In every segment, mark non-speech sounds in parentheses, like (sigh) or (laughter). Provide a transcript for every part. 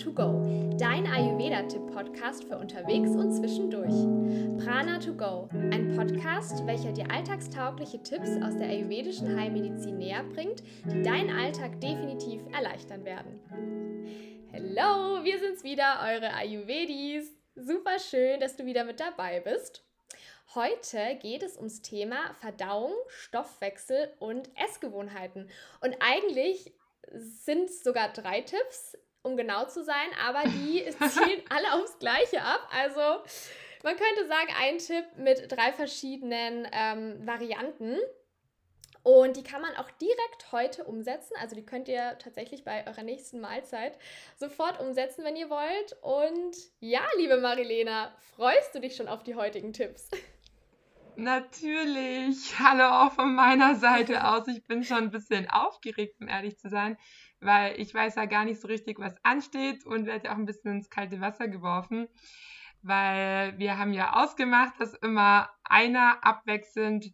to Go, dein Ayurveda-Tipp-Podcast für unterwegs und zwischendurch. Prana to Go, ein Podcast, welcher dir alltagstaugliche Tipps aus der ayurvedischen Heilmedizin näher bringt, die deinen Alltag definitiv erleichtern werden. Hallo, wir sind's wieder, eure Ayurvedis. Super schön, dass du wieder mit dabei bist. Heute geht es ums Thema Verdauung, Stoffwechsel und Essgewohnheiten. Und eigentlich sind sogar drei Tipps, um genau zu sein, aber die (laughs) zielen alle aufs Gleiche ab. Also man könnte sagen, ein Tipp mit drei verschiedenen ähm, Varianten. Und die kann man auch direkt heute umsetzen. Also die könnt ihr tatsächlich bei eurer nächsten Mahlzeit sofort umsetzen, wenn ihr wollt. Und ja, liebe Marilena, freust du dich schon auf die heutigen Tipps? (laughs) Natürlich. Hallo auch von meiner Seite aus. Ich bin schon ein bisschen aufgeregt, um ehrlich zu sein, weil ich weiß ja gar nicht so richtig, was ansteht und werde ja auch ein bisschen ins kalte Wasser geworfen, weil wir haben ja ausgemacht, dass immer einer abwechselnd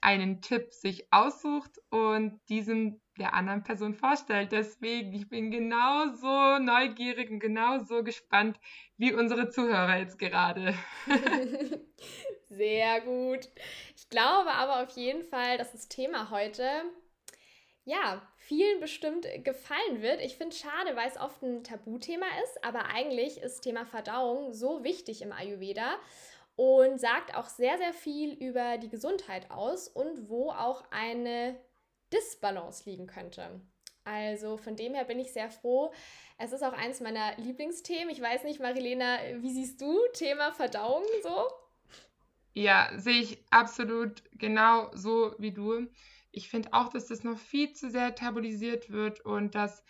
einen Tipp sich aussucht und diesen der anderen Person vorstellt. Deswegen, ich bin genauso neugierig und genauso gespannt wie unsere Zuhörer jetzt gerade. (laughs) Sehr gut. Ich glaube aber auf jeden Fall, dass das Thema heute ja, vielen bestimmt gefallen wird. Ich finde es schade, weil es oft ein Tabuthema ist, aber eigentlich ist Thema Verdauung so wichtig im Ayurveda und sagt auch sehr, sehr viel über die Gesundheit aus und wo auch eine Disbalance liegen könnte. Also von dem her bin ich sehr froh. Es ist auch eines meiner Lieblingsthemen. Ich weiß nicht, Marilena, wie siehst du Thema Verdauung so? Ja, sehe ich absolut genau so wie du. Ich finde auch, dass das noch viel zu sehr tabuisiert wird und dass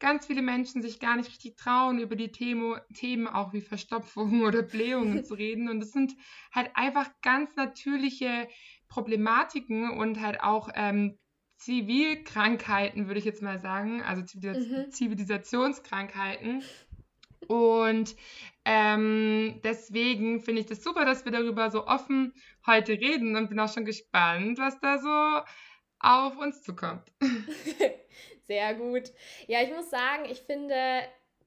ganz viele Menschen sich gar nicht richtig trauen, über die Themo Themen auch wie Verstopfung (laughs) oder Blähungen (laughs) zu reden. Und es sind halt einfach ganz natürliche Problematiken und halt auch ähm, Zivilkrankheiten, würde ich jetzt mal sagen, also Zivilis mhm. Zivilisationskrankheiten, und ähm, deswegen finde ich das super, dass wir darüber so offen heute reden und bin auch schon gespannt, was da so auf uns zukommt. (laughs) Sehr gut. Ja, ich muss sagen, ich finde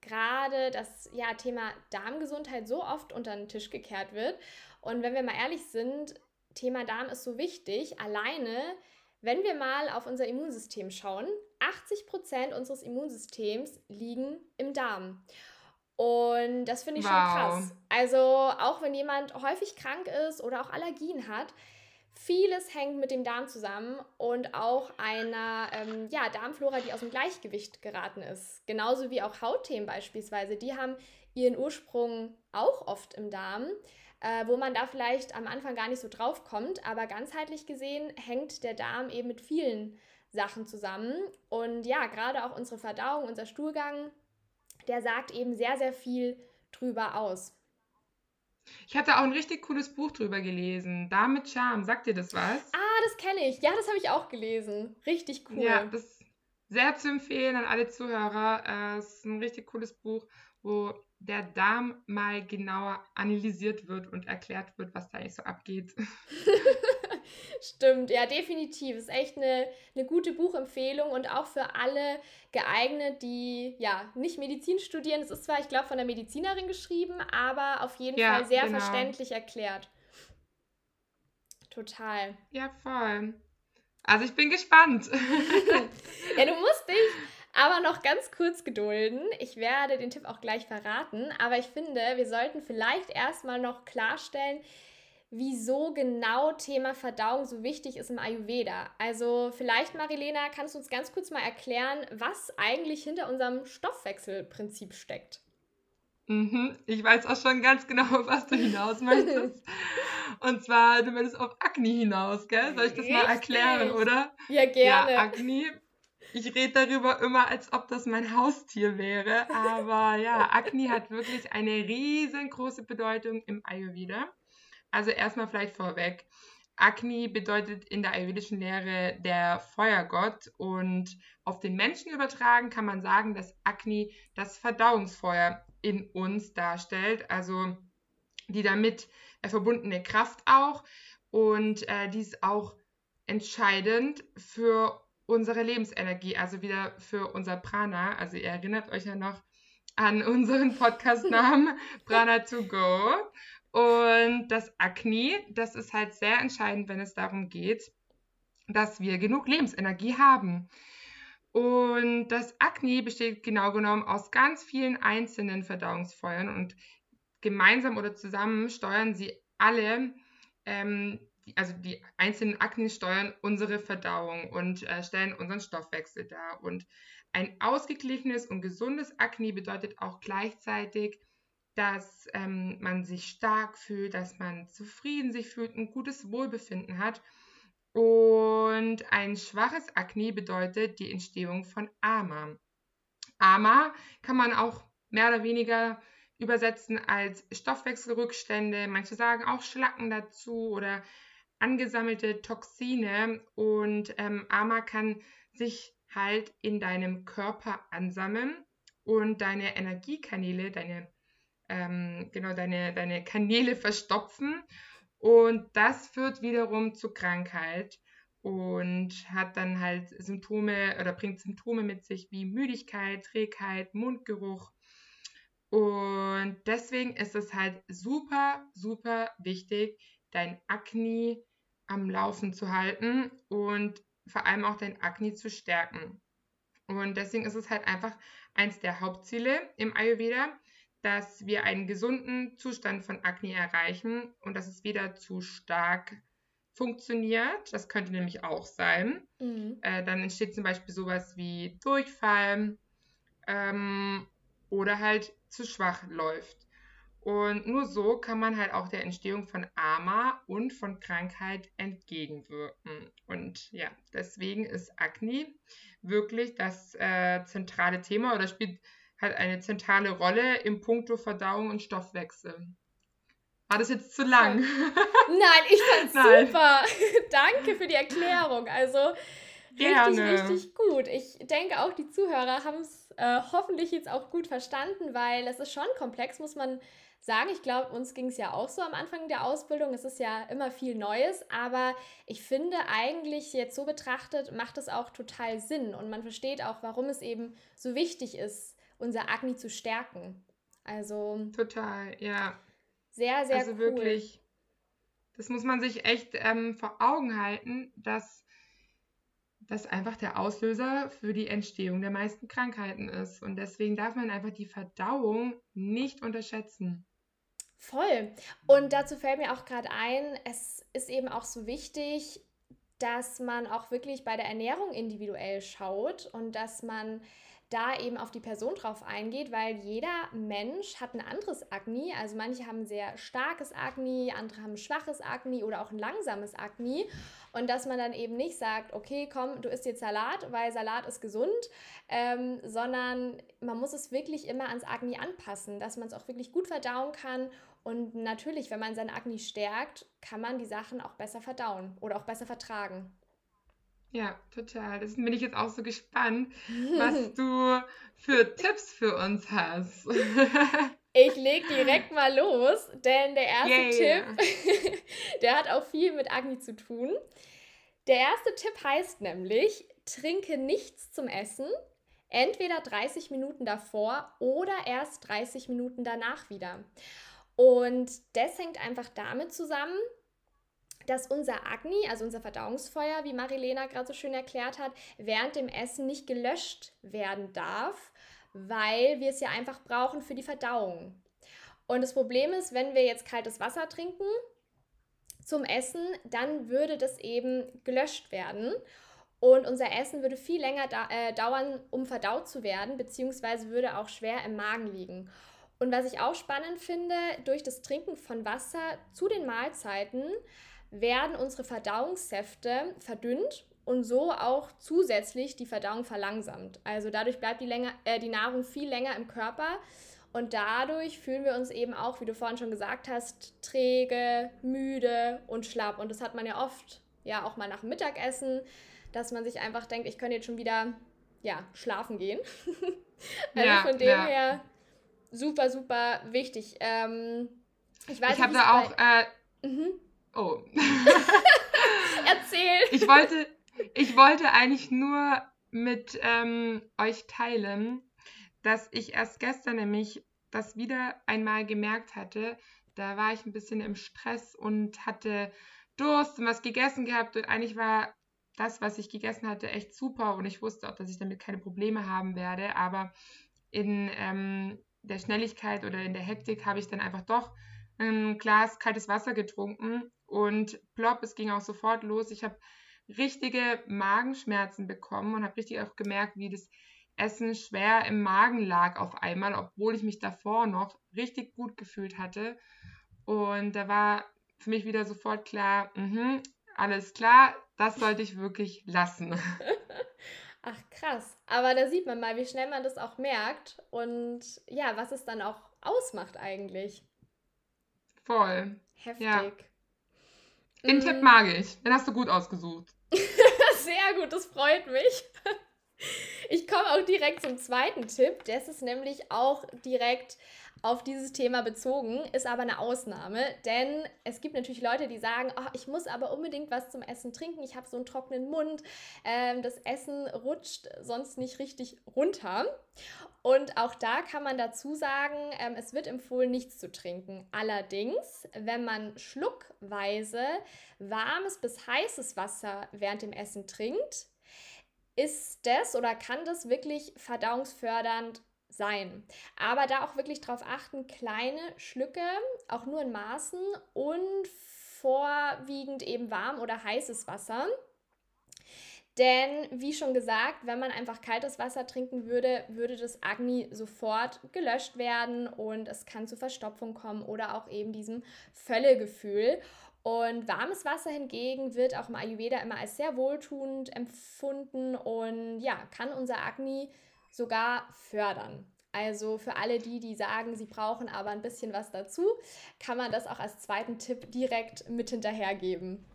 gerade das ja, Thema Darmgesundheit so oft unter den Tisch gekehrt wird. Und wenn wir mal ehrlich sind, Thema Darm ist so wichtig. Alleine, wenn wir mal auf unser Immunsystem schauen, 80 Prozent unseres Immunsystems liegen im Darm. Und das finde ich wow. schon krass. Also auch wenn jemand häufig krank ist oder auch Allergien hat, vieles hängt mit dem Darm zusammen und auch einer ähm, ja, Darmflora, die aus dem Gleichgewicht geraten ist. Genauso wie auch Hautthemen beispielsweise. Die haben ihren Ursprung auch oft im Darm, äh, wo man da vielleicht am Anfang gar nicht so drauf kommt. Aber ganzheitlich gesehen hängt der Darm eben mit vielen Sachen zusammen. Und ja, gerade auch unsere Verdauung, unser Stuhlgang, der sagt eben sehr, sehr viel drüber aus. Ich hatte auch ein richtig cooles Buch drüber gelesen. Da mit Charme. Sagt dir das was? Ah, das kenne ich. Ja, das habe ich auch gelesen. Richtig cool. Ja, das ist sehr zu empfehlen an alle Zuhörer. Es ist ein richtig cooles Buch, wo der Darm mal genauer analysiert wird und erklärt wird, was da eigentlich so abgeht. (laughs) Stimmt, ja, definitiv. Ist echt eine, eine gute Buchempfehlung und auch für alle geeignet, die ja nicht Medizin studieren. Es ist zwar, ich glaube, von der Medizinerin geschrieben, aber auf jeden ja, Fall sehr genau. verständlich erklärt. Total. Ja, voll. Also ich bin gespannt. (laughs) ja, du musst dich aber noch ganz kurz gedulden. Ich werde den Tipp auch gleich verraten, aber ich finde, wir sollten vielleicht erstmal noch klarstellen, wieso genau Thema Verdauung so wichtig ist im Ayurveda. Also vielleicht, Marilena, kannst du uns ganz kurz mal erklären, was eigentlich hinter unserem Stoffwechselprinzip steckt? Mhm, ich weiß auch schon ganz genau, (laughs) was du hinaus (laughs) möchtest. Und zwar, du möchtest auf Akne hinaus, gell? Soll ich das Richtig. mal erklären, oder? Ja, gerne. Ja, Akne. Ich rede darüber immer, als ob das mein Haustier wäre. Aber ja, (laughs) Akne hat wirklich eine riesengroße Bedeutung im Ayurveda. Also erstmal vielleicht vorweg. Agni bedeutet in der ayurvedischen Lehre der Feuergott und auf den Menschen übertragen kann man sagen, dass Agni das Verdauungsfeuer in uns darstellt, also die damit verbundene Kraft auch und äh, die ist auch entscheidend für unsere Lebensenergie, also wieder für unser Prana. Also ihr erinnert euch ja noch an unseren Podcast-Namen (laughs) Prana to Go. Und das Akne, das ist halt sehr entscheidend, wenn es darum geht, dass wir genug Lebensenergie haben. Und das Akne besteht genau genommen aus ganz vielen einzelnen Verdauungsfeuern und gemeinsam oder zusammen steuern sie alle, ähm, also die einzelnen Akne steuern unsere Verdauung und äh, stellen unseren Stoffwechsel dar. Und ein ausgeglichenes und gesundes Akne bedeutet auch gleichzeitig, dass ähm, man sich stark fühlt, dass man zufrieden sich fühlt, ein gutes Wohlbefinden hat und ein schwaches Akne bedeutet die Entstehung von Ama. Ama kann man auch mehr oder weniger übersetzen als Stoffwechselrückstände. Manche sagen auch Schlacken dazu oder angesammelte Toxine. Und ähm, Ama kann sich halt in deinem Körper ansammeln und deine Energiekanäle, deine, ähm, genau, deine, deine Kanäle verstopfen und das führt wiederum zu Krankheit und hat dann halt Symptome oder bringt Symptome mit sich wie Müdigkeit, Trägheit, Mundgeruch. Und deswegen ist es halt super, super wichtig, dein Akne am Laufen zu halten und vor allem auch dein Akne zu stärken. Und deswegen ist es halt einfach eins der Hauptziele im Ayurveda, dass wir einen gesunden Zustand von Akne erreichen und dass es wieder zu stark funktioniert. Das könnte nämlich auch sein. Mhm. Äh, dann entsteht zum Beispiel sowas wie Durchfall ähm, oder halt zu schwach läuft. Und nur so kann man halt auch der Entstehung von Ama und von Krankheit entgegenwirken. Und ja, deswegen ist Akne wirklich das äh, zentrale Thema oder spielt hat eine zentrale Rolle im Punkto Verdauung und Stoffwechsel. War das jetzt zu lang? (laughs) Nein, ich fand's Nein. super. (laughs) Danke für die Erklärung. Also richtig, Gerne. richtig gut. Ich denke auch, die Zuhörer haben es äh, hoffentlich jetzt auch gut verstanden, weil es ist schon komplex, muss man sagen. Ich glaube, uns ging es ja auch so am Anfang der Ausbildung. Es ist ja immer viel Neues, aber ich finde eigentlich jetzt so betrachtet, macht es auch total Sinn und man versteht auch, warum es eben so wichtig ist, unser Agni zu stärken. Also. Total, ja. Sehr, sehr also cool. wirklich, das muss man sich echt ähm, vor Augen halten, dass das einfach der Auslöser für die Entstehung der meisten Krankheiten ist. Und deswegen darf man einfach die Verdauung nicht unterschätzen. Voll. Und dazu fällt mir auch gerade ein, es ist eben auch so wichtig, dass man auch wirklich bei der Ernährung individuell schaut und dass man da eben auf die Person drauf eingeht, weil jeder Mensch hat ein anderes Agni. Also manche haben sehr starkes Agni, andere haben schwaches Agni oder auch ein langsames Agni. Und dass man dann eben nicht sagt, okay, komm, du isst jetzt Salat, weil Salat ist gesund, ähm, sondern man muss es wirklich immer ans Agni anpassen, dass man es auch wirklich gut verdauen kann. Und natürlich, wenn man sein Agni stärkt, kann man die Sachen auch besser verdauen oder auch besser vertragen. Ja, total. Das bin ich jetzt auch so gespannt, was (laughs) du für Tipps für uns hast. (laughs) Ich leg direkt mal los, denn der erste yeah. Tipp, (laughs) der hat auch viel mit Agni zu tun. Der erste Tipp heißt nämlich, trinke nichts zum Essen, entweder 30 Minuten davor oder erst 30 Minuten danach wieder. Und das hängt einfach damit zusammen, dass unser Agni, also unser Verdauungsfeuer, wie Marilena gerade so schön erklärt hat, während dem Essen nicht gelöscht werden darf, weil wir es ja einfach brauchen für die Verdauung. Und das Problem ist, wenn wir jetzt kaltes Wasser trinken zum Essen, dann würde das eben gelöscht werden. Und unser Essen würde viel länger da, äh, dauern, um verdaut zu werden, beziehungsweise würde auch schwer im Magen liegen. Und was ich auch spannend finde, durch das Trinken von Wasser zu den Mahlzeiten werden unsere Verdauungssäfte verdünnt und so auch zusätzlich die Verdauung verlangsamt. Also dadurch bleibt die, länger, äh, die Nahrung viel länger im Körper und dadurch fühlen wir uns eben auch, wie du vorhin schon gesagt hast, träge, müde und schlapp. Und das hat man ja oft, ja auch mal nach dem Mittagessen, dass man sich einfach denkt, ich könnte jetzt schon wieder ja, schlafen gehen. (laughs) also ja, von dem ja. her super, super wichtig. Ähm, ich weiß ich habe da auch... Äh, mhm. Oh. (laughs) Erzähl. Ich wollte, ich wollte eigentlich nur mit ähm, euch teilen, dass ich erst gestern nämlich das wieder einmal gemerkt hatte. Da war ich ein bisschen im Stress und hatte Durst und was gegessen gehabt und eigentlich war das, was ich gegessen hatte, echt super und ich wusste auch, dass ich damit keine Probleme haben werde, aber in ähm, der Schnelligkeit oder in der Hektik habe ich dann einfach doch ein Glas kaltes Wasser getrunken und plopp, es ging auch sofort los. Ich habe richtige Magenschmerzen bekommen und habe richtig auch gemerkt, wie das Essen schwer im Magen lag auf einmal, obwohl ich mich davor noch richtig gut gefühlt hatte. Und da war für mich wieder sofort klar, mh, alles klar, das sollte ich wirklich lassen. (laughs) Ach krass, aber da sieht man mal, wie schnell man das auch merkt und ja, was es dann auch ausmacht eigentlich. Voll. Heftig. Ja. Den mm. Tipp mag ich. Den hast du gut ausgesucht. (laughs) Sehr gut, das freut mich. Ich komme auch direkt zum zweiten Tipp. Das ist nämlich auch direkt auf dieses Thema bezogen, ist aber eine Ausnahme, denn es gibt natürlich Leute, die sagen, oh, ich muss aber unbedingt was zum Essen trinken, ich habe so einen trockenen Mund, ähm, das Essen rutscht sonst nicht richtig runter. Und auch da kann man dazu sagen, ähm, es wird empfohlen, nichts zu trinken. Allerdings, wenn man schluckweise warmes bis heißes Wasser während dem Essen trinkt, ist das oder kann das wirklich verdauungsfördernd sein. Aber da auch wirklich darauf achten, kleine Schlücke, auch nur in Maßen und vorwiegend eben warm oder heißes Wasser. Denn wie schon gesagt, wenn man einfach kaltes Wasser trinken würde, würde das Agni sofort gelöscht werden und es kann zu Verstopfung kommen oder auch eben diesem Völlegefühl. Und warmes Wasser hingegen wird auch im Ayurveda immer als sehr wohltuend empfunden und ja, kann unser Agni sogar fördern. Also für alle die, die sagen, sie brauchen aber ein bisschen was dazu, kann man das auch als zweiten Tipp direkt mit hinterhergeben.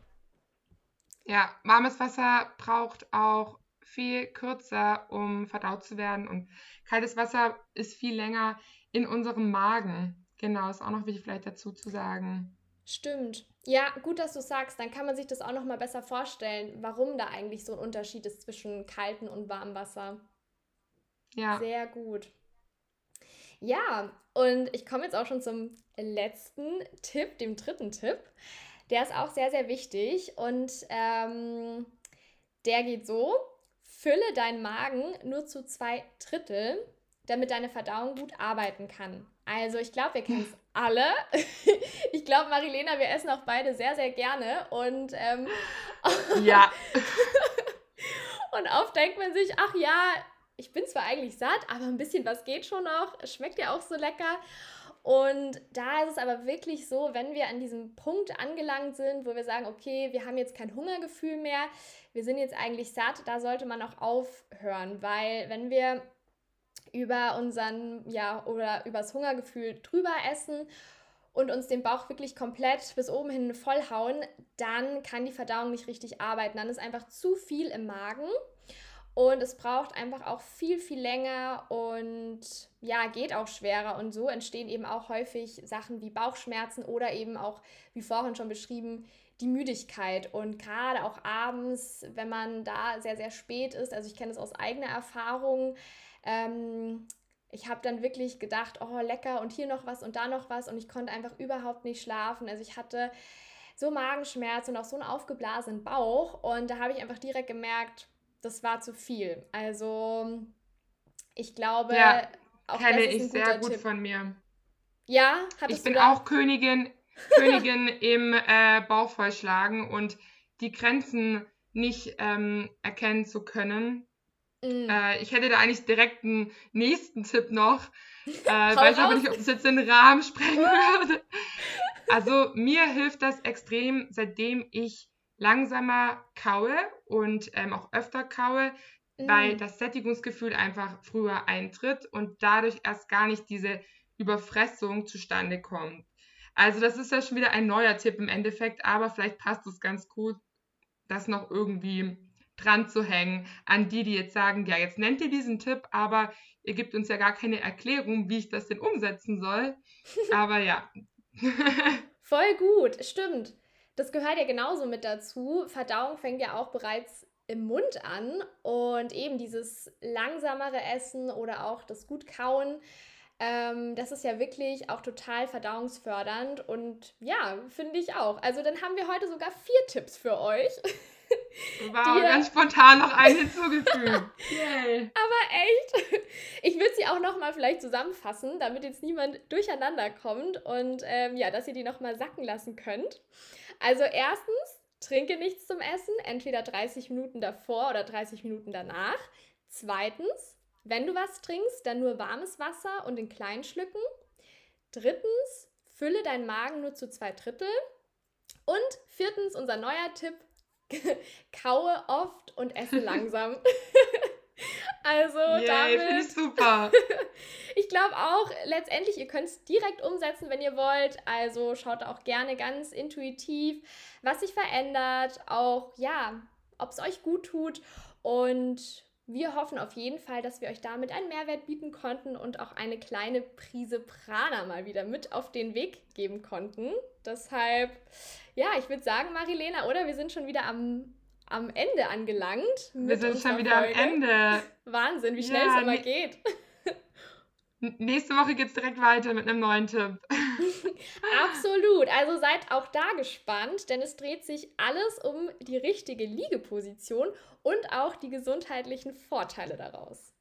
Ja, warmes Wasser braucht auch viel kürzer, um verdaut zu werden und kaltes Wasser ist viel länger in unserem Magen. Genau, ist auch noch wichtig vielleicht dazu zu sagen. Stimmt. Ja, gut, dass du sagst, dann kann man sich das auch noch mal besser vorstellen, warum da eigentlich so ein Unterschied ist zwischen kaltem und warmem Wasser. Ja. Sehr gut. Ja, und ich komme jetzt auch schon zum letzten Tipp, dem dritten Tipp. Der ist auch sehr, sehr wichtig und ähm, der geht so: Fülle deinen Magen nur zu zwei Drittel, damit deine Verdauung gut arbeiten kann. Also ich glaube, wir kennen es (laughs) alle. (laughs) Ich glaube, Marilena, wir essen auch beide sehr, sehr gerne. Und ähm, ja. (laughs) und oft denkt man sich, ach ja, ich bin zwar eigentlich satt, aber ein bisschen was geht schon noch. Es schmeckt ja auch so lecker. Und da ist es aber wirklich so, wenn wir an diesem Punkt angelangt sind, wo wir sagen, okay, wir haben jetzt kein Hungergefühl mehr, wir sind jetzt eigentlich satt, da sollte man auch aufhören, weil wenn wir über unseren, ja, oder übers Hungergefühl drüber essen und uns den Bauch wirklich komplett bis oben hin vollhauen, dann kann die Verdauung nicht richtig arbeiten. Dann ist einfach zu viel im Magen und es braucht einfach auch viel, viel länger und ja, geht auch schwerer. Und so entstehen eben auch häufig Sachen wie Bauchschmerzen oder eben auch, wie vorhin schon beschrieben, die Müdigkeit. Und gerade auch abends, wenn man da sehr, sehr spät ist, also ich kenne es aus eigener Erfahrung, ähm, ich habe dann wirklich gedacht, oh lecker und hier noch was und da noch was und ich konnte einfach überhaupt nicht schlafen. Also ich hatte so Magenschmerzen und auch so einen aufgeblasenen Bauch und da habe ich einfach direkt gemerkt, das war zu viel. Also ich glaube, ja, auch kenne ich sehr gut Tipp. von mir. Ja, hattest ich bin auch Königin, Königin (laughs) im äh, Bauch vollschlagen und die Grenzen nicht ähm, erkennen zu können. Mm. Äh, ich hätte da eigentlich direkt einen nächsten Tipp noch. (laughs) Äh, weiß aber nicht, ob das jetzt den Rahmen sprengen (laughs) würde. Also mir hilft das extrem, seitdem ich langsamer kaue und ähm, auch öfter kaue, mm. weil das Sättigungsgefühl einfach früher eintritt und dadurch erst gar nicht diese Überfressung zustande kommt. Also das ist ja schon wieder ein neuer Tipp im Endeffekt, aber vielleicht passt es ganz gut, das noch irgendwie dran zu hängen an die, die jetzt sagen, ja, jetzt nennt ihr diesen Tipp, aber ihr gebt uns ja gar keine Erklärung, wie ich das denn umsetzen soll. (laughs) Aber ja. Voll gut, stimmt. Das gehört ja genauso mit dazu. Verdauung fängt ja auch bereits im Mund an und eben dieses langsamere Essen oder auch das gut kauen. Ähm, das ist ja wirklich auch total verdauungsfördernd und ja, finde ich auch. Also dann haben wir heute sogar vier Tipps für euch. Wow, ganz spontan noch einen hinzugefügt. (laughs) Yay. Aber echt, ich würde sie auch nochmal vielleicht zusammenfassen, damit jetzt niemand durcheinander kommt und ähm, ja, dass ihr die nochmal sacken lassen könnt. Also erstens, trinke nichts zum Essen, entweder 30 Minuten davor oder 30 Minuten danach. Zweitens, wenn du was trinkst, dann nur warmes Wasser und in kleinen Schlücken. Drittens, fülle deinen Magen nur zu zwei Drittel. Und viertens, unser neuer Tipp, (laughs) kaue oft und esse (laughs) langsam. Also yeah, damit. (laughs) ich super. ich glaube auch, letztendlich, ihr könnt es direkt umsetzen, wenn ihr wollt. Also schaut auch gerne ganz intuitiv, was sich verändert, auch ja, ob es euch gut tut. Und wir hoffen auf jeden Fall, dass wir euch damit einen Mehrwert bieten konnten und auch eine kleine Prise Prana mal wieder mit auf den Weg geben konnten. Deshalb, ja, ich würde sagen, Marilena, oder? Wir sind schon wieder am, am Ende angelangt. Wir sind schon wieder Folge. am Ende. Wahnsinn, wie schnell ja, es immer geht. Nächste Woche geht es direkt weiter mit einem neuen Tipp. (laughs) Absolut. Also seid auch da gespannt, denn es dreht sich alles um die richtige Liegeposition und auch die gesundheitlichen Vorteile daraus.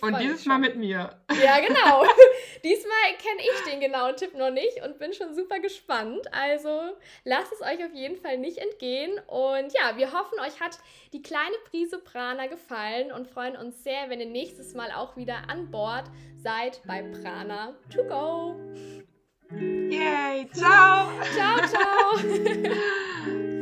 Und dieses Mal mit mir. Ja, (laughs) genau. (laughs) Diesmal kenne ich den genauen Tipp noch nicht und bin schon super gespannt. Also lasst es euch auf jeden Fall nicht entgehen. Und ja, wir hoffen, euch hat die kleine Prise Prana gefallen und freuen uns sehr, wenn ihr nächstes Mal auch wieder an Bord seid bei Prana to go. Yay, ciao. Ciao, ciao. (laughs)